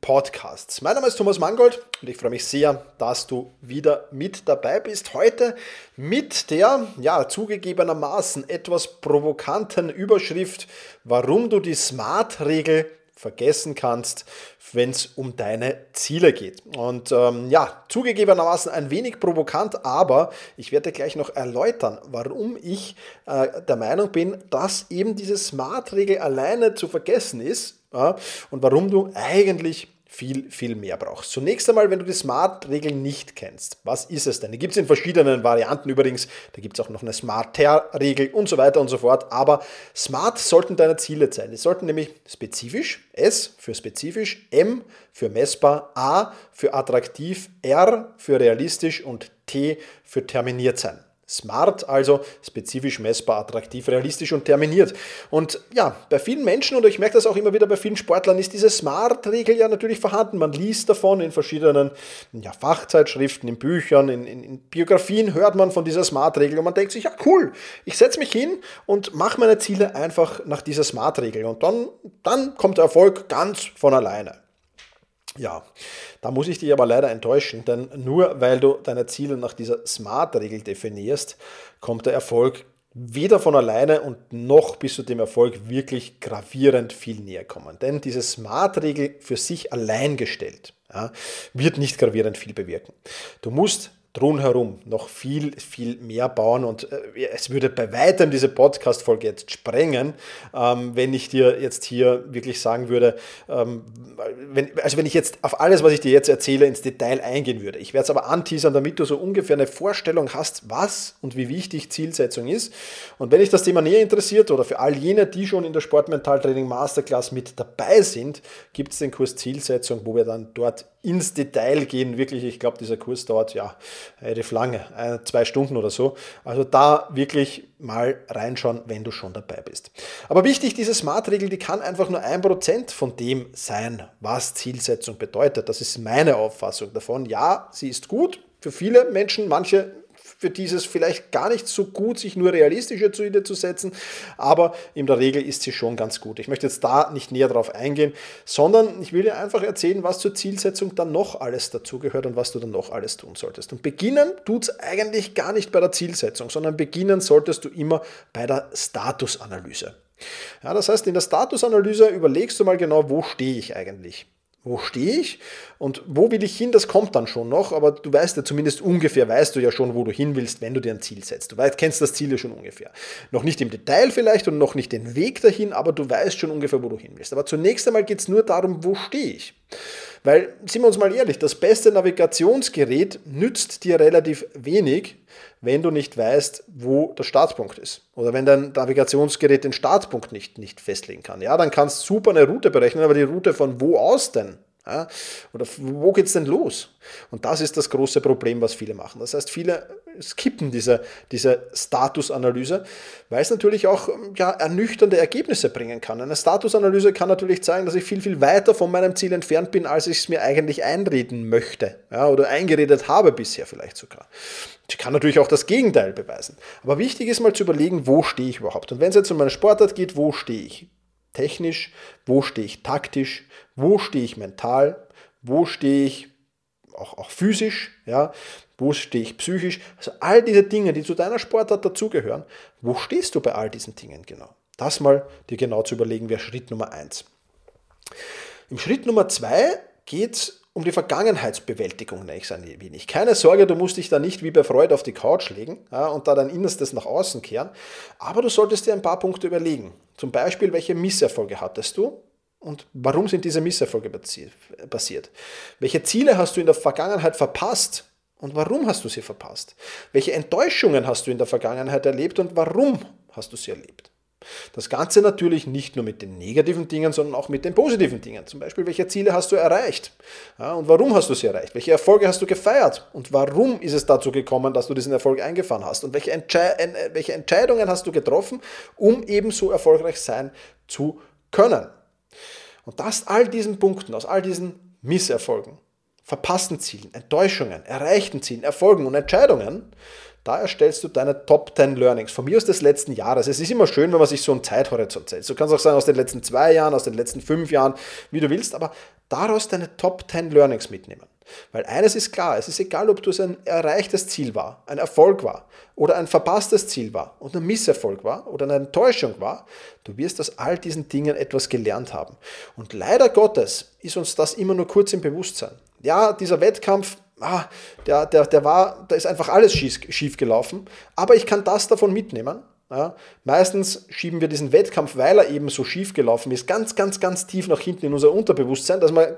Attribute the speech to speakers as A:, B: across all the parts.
A: Podcasts. Mein Name ist Thomas Mangold und ich freue mich sehr, dass du wieder mit dabei bist. Heute mit der, ja, zugegebenermaßen etwas provokanten Überschrift, warum du die Smart-Regel vergessen kannst, wenn es um deine Ziele geht. Und ähm, ja, zugegebenermaßen ein wenig provokant, aber ich werde gleich noch erläutern, warum ich äh, der Meinung bin, dass eben diese Smart-Regel alleine zu vergessen ist ja, und warum du eigentlich viel, viel mehr brauchst. Zunächst einmal, wenn du die Smart-Regel nicht kennst, was ist es denn? Die gibt es in verschiedenen Varianten übrigens. Da gibt es auch noch eine Smart-Regel und so weiter und so fort. Aber Smart sollten deine Ziele sein. Die sollten nämlich spezifisch, S für spezifisch, M für messbar, A für attraktiv, R für realistisch und T für terminiert sein. Smart, also spezifisch messbar, attraktiv, realistisch und terminiert. Und ja, bei vielen Menschen, und ich merke das auch immer wieder bei vielen Sportlern, ist diese Smart-Regel ja natürlich vorhanden. Man liest davon in verschiedenen ja, Fachzeitschriften, in Büchern, in, in, in Biografien hört man von dieser Smart-Regel und man denkt sich, ja cool, ich setze mich hin und mache meine Ziele einfach nach dieser Smart-Regel. Und dann, dann kommt der Erfolg ganz von alleine. Ja, da muss ich dich aber leider enttäuschen, denn nur weil du deine Ziele nach dieser SMART-Regel definierst, kommt der Erfolg weder von alleine und noch bis zu dem Erfolg wirklich gravierend viel näher kommen. Denn diese SMART-Regel für sich allein gestellt ja, wird nicht gravierend viel bewirken. Du musst drumherum noch viel, viel mehr bauen und äh, es würde bei weitem diese Podcast-Folge jetzt sprengen, ähm, wenn ich dir jetzt hier wirklich sagen würde, ähm, also wenn ich jetzt auf alles, was ich dir jetzt erzähle, ins Detail eingehen würde. Ich werde es aber anteasern, damit du so ungefähr eine Vorstellung hast, was und wie wichtig Zielsetzung ist. Und wenn dich das Thema näher interessiert oder für all jene, die schon in der Sportmentaltraining Masterclass mit dabei sind, gibt es den Kurs Zielsetzung, wo wir dann dort ins Detail gehen. Wirklich, ich glaube, dieser Kurs dauert ja relativ lange, zwei Stunden oder so. Also da wirklich mal reinschauen, wenn du schon dabei bist. Aber wichtig, diese Smart-Regel, die kann einfach nur ein Prozent von dem sein, was Zielsetzung bedeutet. Das ist meine Auffassung davon. Ja, sie ist gut für viele Menschen, manche für dieses vielleicht gar nicht so gut, sich nur realistische Ziele zu setzen, aber in der Regel ist sie schon ganz gut. Ich möchte jetzt da nicht näher drauf eingehen, sondern ich will dir einfach erzählen, was zur Zielsetzung dann noch alles dazugehört und was du dann noch alles tun solltest. Und beginnen tut es eigentlich gar nicht bei der Zielsetzung, sondern beginnen solltest du immer bei der Statusanalyse. Ja, das heißt, in der Statusanalyse überlegst du mal genau, wo stehe ich eigentlich wo stehe ich und wo will ich hin, das kommt dann schon noch, aber du weißt ja zumindest ungefähr, weißt du ja schon, wo du hin willst, wenn du dir ein Ziel setzt. Du weißt, kennst das Ziel ja schon ungefähr. Noch nicht im Detail vielleicht und noch nicht den Weg dahin, aber du weißt schon ungefähr, wo du hin willst. Aber zunächst einmal geht es nur darum, wo stehe ich. Weil, sind wir uns mal ehrlich, das beste Navigationsgerät nützt dir relativ wenig, wenn du nicht weißt, wo der Startpunkt ist. Oder wenn dein Navigationsgerät den Startpunkt nicht, nicht festlegen kann. Ja, dann kannst du super eine Route berechnen, aber die Route von wo aus denn? Ja, oder wo geht es denn los? Und das ist das große Problem, was viele machen. Das heißt, viele skippen diese, diese Statusanalyse, weil es natürlich auch ja, ernüchternde Ergebnisse bringen kann. Eine Statusanalyse kann natürlich zeigen, dass ich viel, viel weiter von meinem Ziel entfernt bin, als ich es mir eigentlich einreden möchte ja, oder eingeredet habe bisher vielleicht sogar. Sie kann natürlich auch das Gegenteil beweisen. Aber wichtig ist mal zu überlegen, wo stehe ich überhaupt. Und wenn es jetzt um meine Sportart geht, wo stehe ich? technisch, wo stehe ich taktisch, wo stehe ich mental, wo stehe ich auch, auch physisch, ja, wo stehe ich psychisch. Also all diese Dinge, die zu deiner Sportart dazugehören, wo stehst du bei all diesen Dingen genau? Das mal dir genau zu überlegen, wäre Schritt Nummer eins. Im Schritt Nummer zwei geht es um die Vergangenheitsbewältigung nenne ich es ein wenig. Keine Sorge, du musst dich da nicht wie bei Freud auf die Couch legen ja, und da dein Innerstes nach außen kehren, aber du solltest dir ein paar Punkte überlegen. Zum Beispiel, welche Misserfolge hattest du und warum sind diese Misserfolge passiert? Welche Ziele hast du in der Vergangenheit verpasst und warum hast du sie verpasst? Welche Enttäuschungen hast du in der Vergangenheit erlebt und warum hast du sie erlebt? Das Ganze natürlich nicht nur mit den negativen Dingen, sondern auch mit den positiven Dingen. Zum Beispiel, welche Ziele hast du erreicht? Ja, und warum hast du sie erreicht? Welche Erfolge hast du gefeiert? Und warum ist es dazu gekommen, dass du diesen Erfolg eingefahren hast? Und welche, Entschei welche Entscheidungen hast du getroffen, um ebenso erfolgreich sein zu können? Und aus all diesen Punkten, aus all diesen Misserfolgen, verpassten Zielen, Enttäuschungen, erreichten Zielen, Erfolgen und Entscheidungen, da erstellst du deine Top 10 Learnings. Von mir aus des letzten Jahres. Es ist immer schön, wenn man sich so einen Zeithorizont setzt. Du kannst auch sagen, aus den letzten zwei Jahren, aus den letzten fünf Jahren, wie du willst, aber daraus deine Top 10 Learnings mitnehmen. Weil eines ist klar, es ist egal, ob das ein erreichtes Ziel war, ein Erfolg war oder ein verpasstes Ziel war und ein Misserfolg war oder eine Enttäuschung war, du wirst aus all diesen Dingen etwas gelernt haben. Und leider Gottes ist uns das immer nur kurz im Bewusstsein. Ja, dieser Wettkampf, ah, der, der, der war, da ist einfach alles schief, schief gelaufen, aber ich kann das davon mitnehmen ja, meistens schieben wir diesen Wettkampf, weil er eben so schief gelaufen ist, ganz, ganz, ganz tief nach hinten in unser Unterbewusstsein, dass wir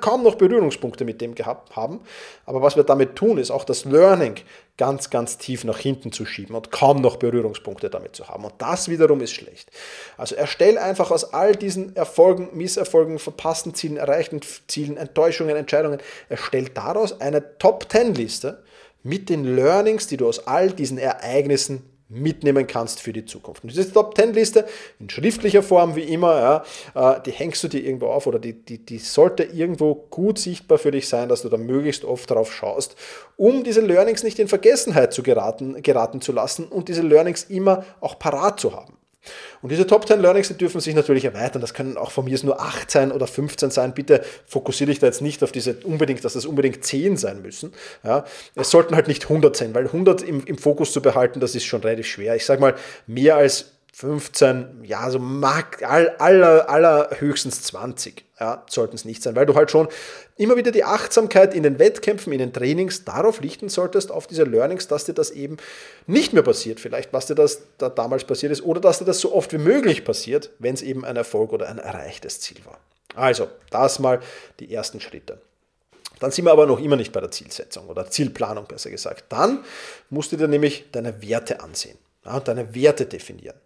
A: kaum noch Berührungspunkte mit dem gehabt haben. Aber was wir damit tun, ist auch das Learning ganz, ganz tief nach hinten zu schieben und kaum noch Berührungspunkte damit zu haben. Und das wiederum ist schlecht. Also erstell einfach aus all diesen Erfolgen, Misserfolgen, verpassten Zielen, erreichten Zielen, Enttäuschungen, Entscheidungen, erstell daraus eine Top-10-Liste mit den Learnings, die du aus all diesen Ereignissen mitnehmen kannst für die Zukunft. Und diese Top 10 Liste in schriftlicher Form wie immer, ja, äh, die hängst du dir irgendwo auf oder die, die, die sollte irgendwo gut sichtbar für dich sein, dass du da möglichst oft drauf schaust, um diese Learnings nicht in Vergessenheit zu geraten, geraten zu lassen und diese Learnings immer auch parat zu haben. Und diese Top 10 Learnings, die dürfen sich natürlich erweitern. Das können auch von mir nur 8 sein oder 15 sein. Bitte fokussiere dich da jetzt nicht auf diese unbedingt, dass das unbedingt 10 sein müssen. Ja, es sollten halt nicht 100 sein, weil 100 im, im Fokus zu behalten, das ist schon relativ schwer. Ich sage mal, mehr als 15, ja, so mag, aller, aller höchstens 20, ja, sollten es nicht sein, weil du halt schon immer wieder die Achtsamkeit in den Wettkämpfen, in den Trainings darauf richten solltest, auf diese Learnings, dass dir das eben nicht mehr passiert, vielleicht was dir das da damals passiert ist, oder dass dir das so oft wie möglich passiert, wenn es eben ein Erfolg oder ein erreichtes Ziel war. Also, das mal die ersten Schritte. Dann sind wir aber noch immer nicht bei der Zielsetzung oder Zielplanung besser gesagt. Dann musst du dir nämlich deine Werte ansehen ja, deine Werte definieren.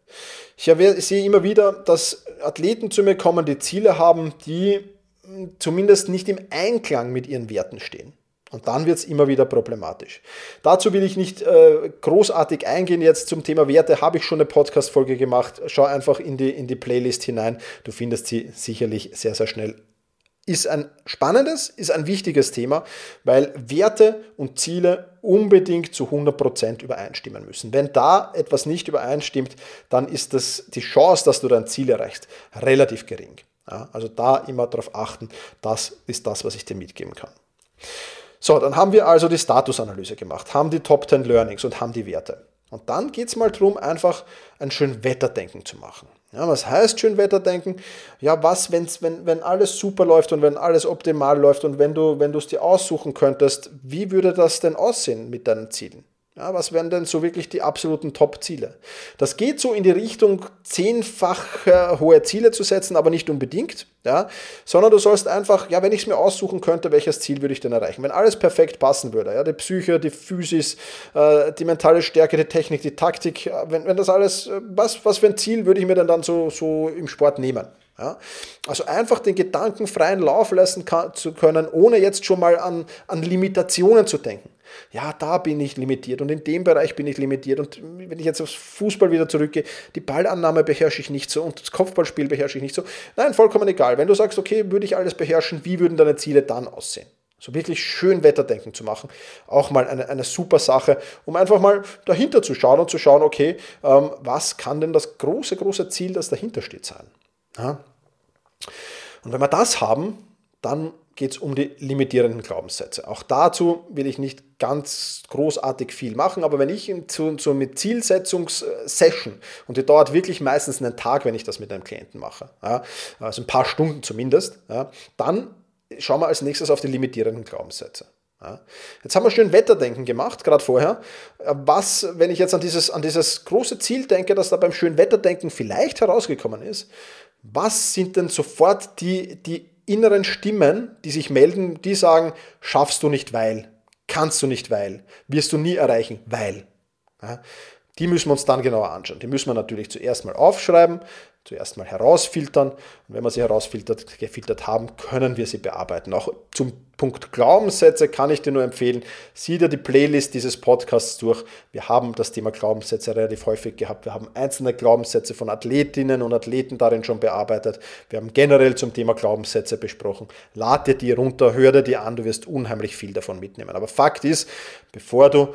A: Ich sehe immer wieder, dass Athleten zu mir kommen, die Ziele haben, die hm, zumindest nicht im Einklang mit ihren Werten stehen. Und dann wird es immer wieder problematisch. Dazu will ich nicht äh, großartig eingehen. Jetzt zum Thema Werte habe ich schon eine Podcast-Folge gemacht. Schau einfach in die, in die Playlist hinein. Du findest sie sicherlich sehr, sehr schnell ist ein spannendes, ist ein wichtiges Thema, weil Werte und Ziele unbedingt zu 100% übereinstimmen müssen. Wenn da etwas nicht übereinstimmt, dann ist das, die Chance, dass du dein Ziel erreichst, relativ gering. Ja, also da immer darauf achten, das ist das, was ich dir mitgeben kann. So, dann haben wir also die Statusanalyse gemacht, haben die Top 10 Learnings und haben die Werte. Und dann geht es mal darum, einfach ein schön Wetterdenken zu machen. Ja, was heißt Schönwetterdenken? Ja, was, wenn's, wenn, wenn alles super läuft und wenn alles optimal läuft und wenn du wenn es dir aussuchen könntest, wie würde das denn aussehen mit deinen Zielen? Ja, was wären denn so wirklich die absoluten Top-Ziele? Das geht so in die Richtung, zehnfach äh, hohe Ziele zu setzen, aber nicht unbedingt, ja, sondern du sollst einfach, ja, wenn ich es mir aussuchen könnte, welches Ziel würde ich denn erreichen? Wenn alles perfekt passen würde, ja, die Psyche, die Physis, äh, die mentale Stärke, die Technik, die Taktik, äh, wenn, wenn das alles, äh, was, was für ein Ziel würde ich mir denn dann so, so im Sport nehmen? Ja? Also einfach den Gedanken freien Lauf lassen kann, zu können, ohne jetzt schon mal an, an Limitationen zu denken ja, da bin ich limitiert und in dem Bereich bin ich limitiert. Und wenn ich jetzt aufs Fußball wieder zurückgehe, die Ballannahme beherrsche ich nicht so und das Kopfballspiel beherrsche ich nicht so. Nein, vollkommen egal. Wenn du sagst, okay, würde ich alles beherrschen, wie würden deine Ziele dann aussehen? So wirklich schön Wetterdenken zu machen, auch mal eine, eine super Sache, um einfach mal dahinter zu schauen und zu schauen, okay, ähm, was kann denn das große, große Ziel, das dahinter steht, sein? Ja? Und wenn wir das haben, dann geht es um die limitierenden Glaubenssätze. Auch dazu will ich nicht ganz großartig viel machen, aber wenn ich zu, zu mit Zielsetzungssession und die dauert wirklich meistens einen Tag, wenn ich das mit einem Klienten mache, ja, also ein paar Stunden zumindest, ja, dann schauen wir als nächstes auf die limitierenden Glaubenssätze. Ja. Jetzt haben wir schön Wetterdenken gemacht, gerade vorher. Was, wenn ich jetzt an dieses, an dieses große Ziel denke, das da beim schönen Wetterdenken vielleicht herausgekommen ist, was sind denn sofort die, die inneren Stimmen, die sich melden, die sagen, schaffst du nicht, weil, kannst du nicht, weil, wirst du nie erreichen, weil. Ja, Die müssen wir uns dann genauer anschauen. Die müssen wir natürlich zuerst mal aufschreiben, zuerst mal herausfiltern. Und wenn wir sie herausfiltert, gefiltert haben, können wir sie bearbeiten. Auch zum Punkt Glaubenssätze kann ich dir nur empfehlen, sieh dir die Playlist dieses Podcasts durch. Wir haben das Thema Glaubenssätze relativ häufig gehabt. Wir haben einzelne Glaubenssätze von Athletinnen und Athleten darin schon bearbeitet. Wir haben generell zum Thema Glaubenssätze besprochen. Lade dir die runter, hör dir die an, du wirst unheimlich viel davon mitnehmen. Aber Fakt ist, bevor du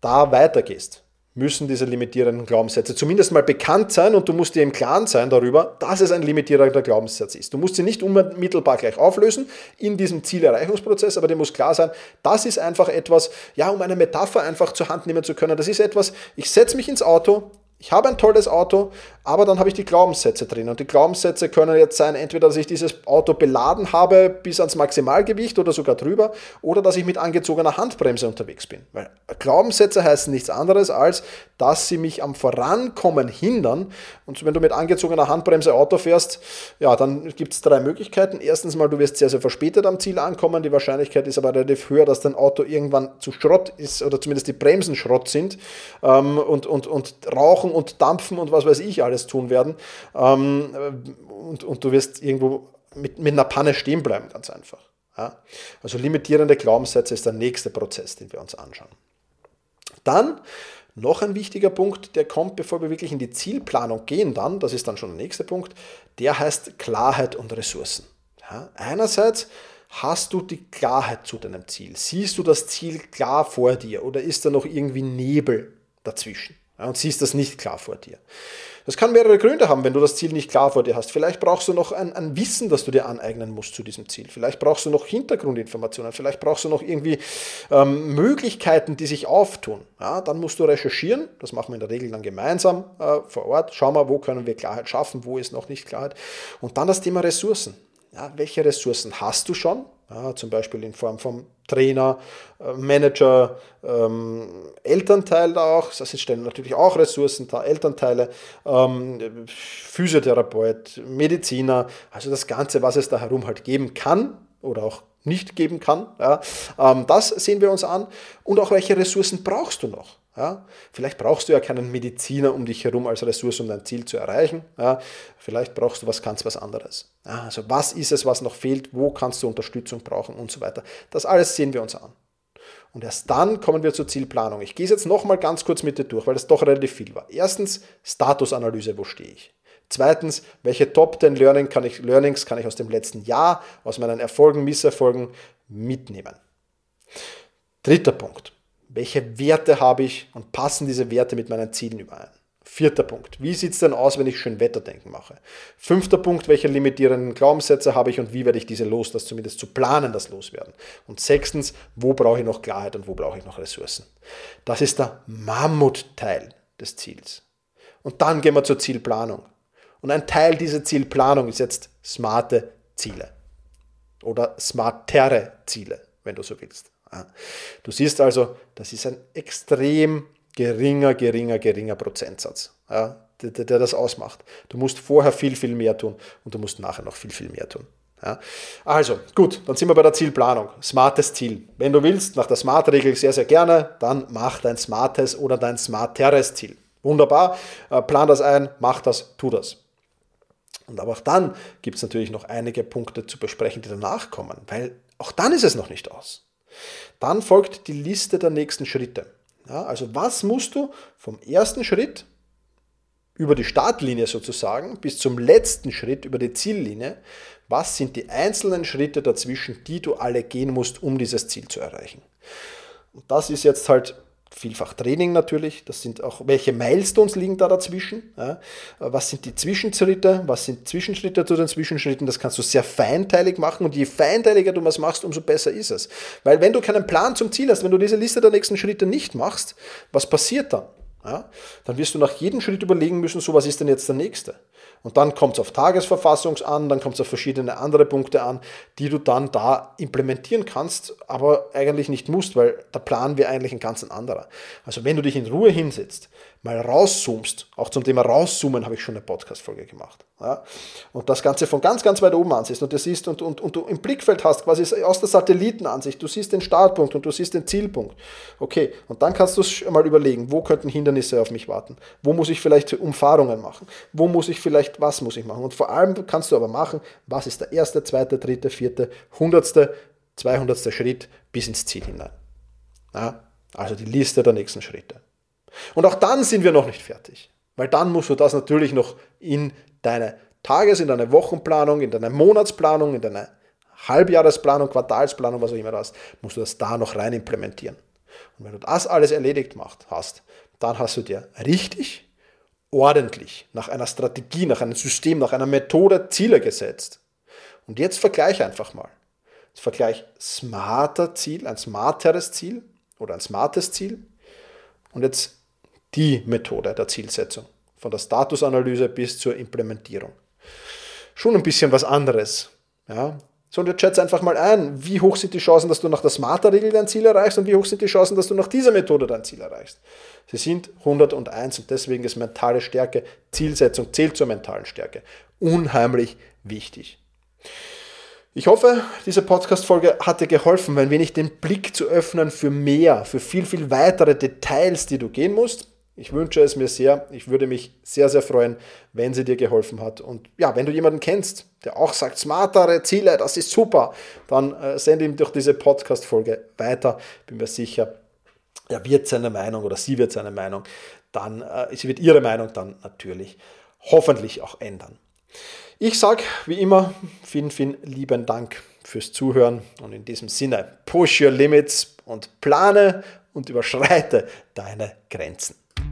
A: da weitergehst, müssen diese limitierenden Glaubenssätze zumindest mal bekannt sein und du musst dir im Klaren sein darüber, dass es ein limitierender Glaubenssatz ist. Du musst sie nicht unmittelbar gleich auflösen in diesem Zielerreichungsprozess, aber dir muss klar sein, das ist einfach etwas, ja, um eine Metapher einfach zur Hand nehmen zu können, das ist etwas, ich setze mich ins Auto, ich habe ein tolles Auto, aber dann habe ich die Glaubenssätze drin. Und die Glaubenssätze können jetzt sein, entweder, dass ich dieses Auto beladen habe bis ans Maximalgewicht oder sogar drüber, oder dass ich mit angezogener Handbremse unterwegs bin. Weil Glaubenssätze heißen nichts anderes, als dass sie mich am Vorankommen hindern. Und wenn du mit angezogener Handbremse Auto fährst, ja, dann gibt es drei Möglichkeiten. Erstens mal, du wirst sehr, sehr verspätet am Ziel ankommen. Die Wahrscheinlichkeit ist aber relativ höher, dass dein Auto irgendwann zu Schrott ist oder zumindest die Bremsen Schrott sind ähm, und, und, und rauchen Rauchen und Dampfen und was weiß ich alles tun werden. Ähm, und, und du wirst irgendwo mit, mit einer Panne stehen bleiben, ganz einfach. Ja? Also limitierende Glaubenssätze ist der nächste Prozess, den wir uns anschauen. Dann noch ein wichtiger Punkt, der kommt, bevor wir wirklich in die Zielplanung gehen, dann, das ist dann schon der nächste Punkt, der heißt Klarheit und Ressourcen. Ja? Einerseits hast du die Klarheit zu deinem Ziel? Siehst du das Ziel klar vor dir oder ist da noch irgendwie Nebel dazwischen? Und siehst das nicht klar vor dir. Das kann mehrere Gründe haben, wenn du das Ziel nicht klar vor dir hast. Vielleicht brauchst du noch ein, ein, Wissen, das du dir aneignen musst zu diesem Ziel. Vielleicht brauchst du noch Hintergrundinformationen. Vielleicht brauchst du noch irgendwie ähm, Möglichkeiten, die sich auftun. Ja, dann musst du recherchieren. Das machen wir in der Regel dann gemeinsam äh, vor Ort. Schau mal, wo können wir Klarheit schaffen, wo ist noch nicht Klarheit. Und dann das Thema Ressourcen. Ja, welche Ressourcen hast du schon? Ja, zum Beispiel in Form von Trainer, äh, Manager, ähm, Elternteil da auch, das stellen natürlich auch Ressourcen da, Elternteile, ähm, Physiotherapeut, Mediziner, also das Ganze, was es da herum halt geben kann oder auch nicht geben kann. Ja, ähm, das sehen wir uns an. Und auch welche Ressourcen brauchst du noch? Ja, vielleicht brauchst du ja keinen Mediziner um dich herum als Ressource, um dein Ziel zu erreichen. Ja, vielleicht brauchst du was ganz was anderes. Ja, also was ist es, was noch fehlt? Wo kannst du Unterstützung brauchen und so weiter. Das alles sehen wir uns an. Und erst dann kommen wir zur Zielplanung. Ich gehe es jetzt nochmal ganz kurz mit dir durch, weil es doch relativ viel war. Erstens, Statusanalyse, wo stehe ich? Zweitens, welche Top 10 Learning kann ich, Learnings kann ich aus dem letzten Jahr, aus meinen Erfolgen, Misserfolgen mitnehmen? Dritter Punkt. Welche Werte habe ich und passen diese Werte mit meinen Zielen überein? Vierter Punkt. Wie sieht es denn aus, wenn ich schön Wetterdenken mache? Fünfter Punkt. Welche limitierenden Glaubenssätze habe ich und wie werde ich diese los, das zumindest zu planen, das loswerden? Und sechstens, wo brauche ich noch Klarheit und wo brauche ich noch Ressourcen? Das ist der Mammutteil des Ziels. Und dann gehen wir zur Zielplanung. Und ein Teil dieser Zielplanung ist jetzt smarte Ziele oder smartere Ziele, wenn du so willst. Du siehst also, das ist ein extrem geringer, geringer, geringer Prozentsatz, der, der, das ausmacht. Du musst vorher viel, viel mehr tun und du musst nachher noch viel, viel mehr tun. Ja. Also, gut, dann sind wir bei der Zielplanung. Smartes Ziel. Wenn du willst, nach der Smart-Regel sehr, sehr gerne, dann mach dein smartes oder dein smarteres Ziel. Wunderbar, äh, plan das ein, mach das, tu das. Und aber auch dann gibt es natürlich noch einige Punkte zu besprechen, die danach kommen, weil auch dann ist es noch nicht aus. Dann folgt die Liste der nächsten Schritte. Ja, also was musst du vom ersten Schritt über die Startlinie sozusagen bis zum letzten Schritt über die Ziellinie, was sind die einzelnen Schritte dazwischen, die du alle gehen musst, um dieses Ziel zu erreichen. Und das ist jetzt halt vielfach Training natürlich, das sind auch, welche Milestones liegen da dazwischen, ja? was sind die Zwischenschritte, was sind Zwischenschritte zu den Zwischenschritten, das kannst du sehr feinteilig machen und je feinteiliger du was machst, umso besser ist es. Weil wenn du keinen Plan zum Ziel hast, wenn du diese Liste der nächsten Schritte nicht machst, was passiert dann? Ja? Dann wirst du nach jedem Schritt überlegen müssen, so was ist denn jetzt der nächste? Und dann kommt es auf Tagesverfassung an, dann kommt es auf verschiedene andere Punkte an, die du dann da implementieren kannst, aber eigentlich nicht musst, weil der Plan wäre eigentlich ein ganz anderer. Also wenn du dich in Ruhe hinsetzt, mal rauszoomst, auch zum Thema rauszoomen habe ich schon eine Podcast-Folge gemacht. Ja? Und das Ganze von ganz, ganz weit oben ansiehst und du siehst und, und, und du im Blickfeld hast, quasi aus der Satellitenansicht, du siehst den Startpunkt und du siehst den Zielpunkt. Okay, und dann kannst du mal überlegen, wo könnten Hindernisse auf mich warten? Wo muss ich vielleicht Umfahrungen machen? Wo muss ich vielleicht, was muss ich machen? Und vor allem kannst du aber machen, was ist der erste, zweite, dritte, vierte, hundertste, zweihundertste Schritt bis ins Ziel hinein. Ja? Also die Liste der nächsten Schritte. Und auch dann sind wir noch nicht fertig, weil dann musst du das natürlich noch in deine Tages-, in deine Wochenplanung, in deine Monatsplanung, in deine Halbjahresplanung, Quartalsplanung, was auch immer du hast, musst du das da noch rein implementieren. Und wenn du das alles erledigt macht, hast, dann hast du dir richtig, ordentlich, nach einer Strategie, nach einem System, nach einer Methode Ziele gesetzt. Und jetzt vergleich einfach mal. Jetzt vergleich smarter Ziel, ein smarteres Ziel oder ein smartes Ziel und jetzt die Methode der Zielsetzung, von der Statusanalyse bis zur Implementierung. Schon ein bisschen was anderes. Ja? So, und jetzt schätze einfach mal ein, wie hoch sind die Chancen, dass du nach der Smarter-Regel dein Ziel erreichst und wie hoch sind die Chancen, dass du nach dieser Methode dein Ziel erreichst. Sie sind 101 und deswegen ist mentale Stärke, Zielsetzung zählt zur mentalen Stärke. Unheimlich wichtig. Ich hoffe, diese Podcast-Folge hat dir geholfen, ein wenig den Blick zu öffnen für mehr, für viel, viel weitere Details, die du gehen musst. Ich wünsche es mir sehr. Ich würde mich sehr, sehr freuen, wenn sie dir geholfen hat. Und ja, wenn du jemanden kennst, der auch sagt, smartere Ziele, das ist super, dann äh, sende ihm durch diese Podcast-Folge weiter. Bin mir sicher, er wird seine Meinung oder sie wird seine Meinung dann, äh, sie wird ihre Meinung dann natürlich hoffentlich auch ändern. Ich sage wie immer vielen, vielen lieben Dank fürs Zuhören und in diesem Sinne, push your limits und plane und überschreite deine Grenzen.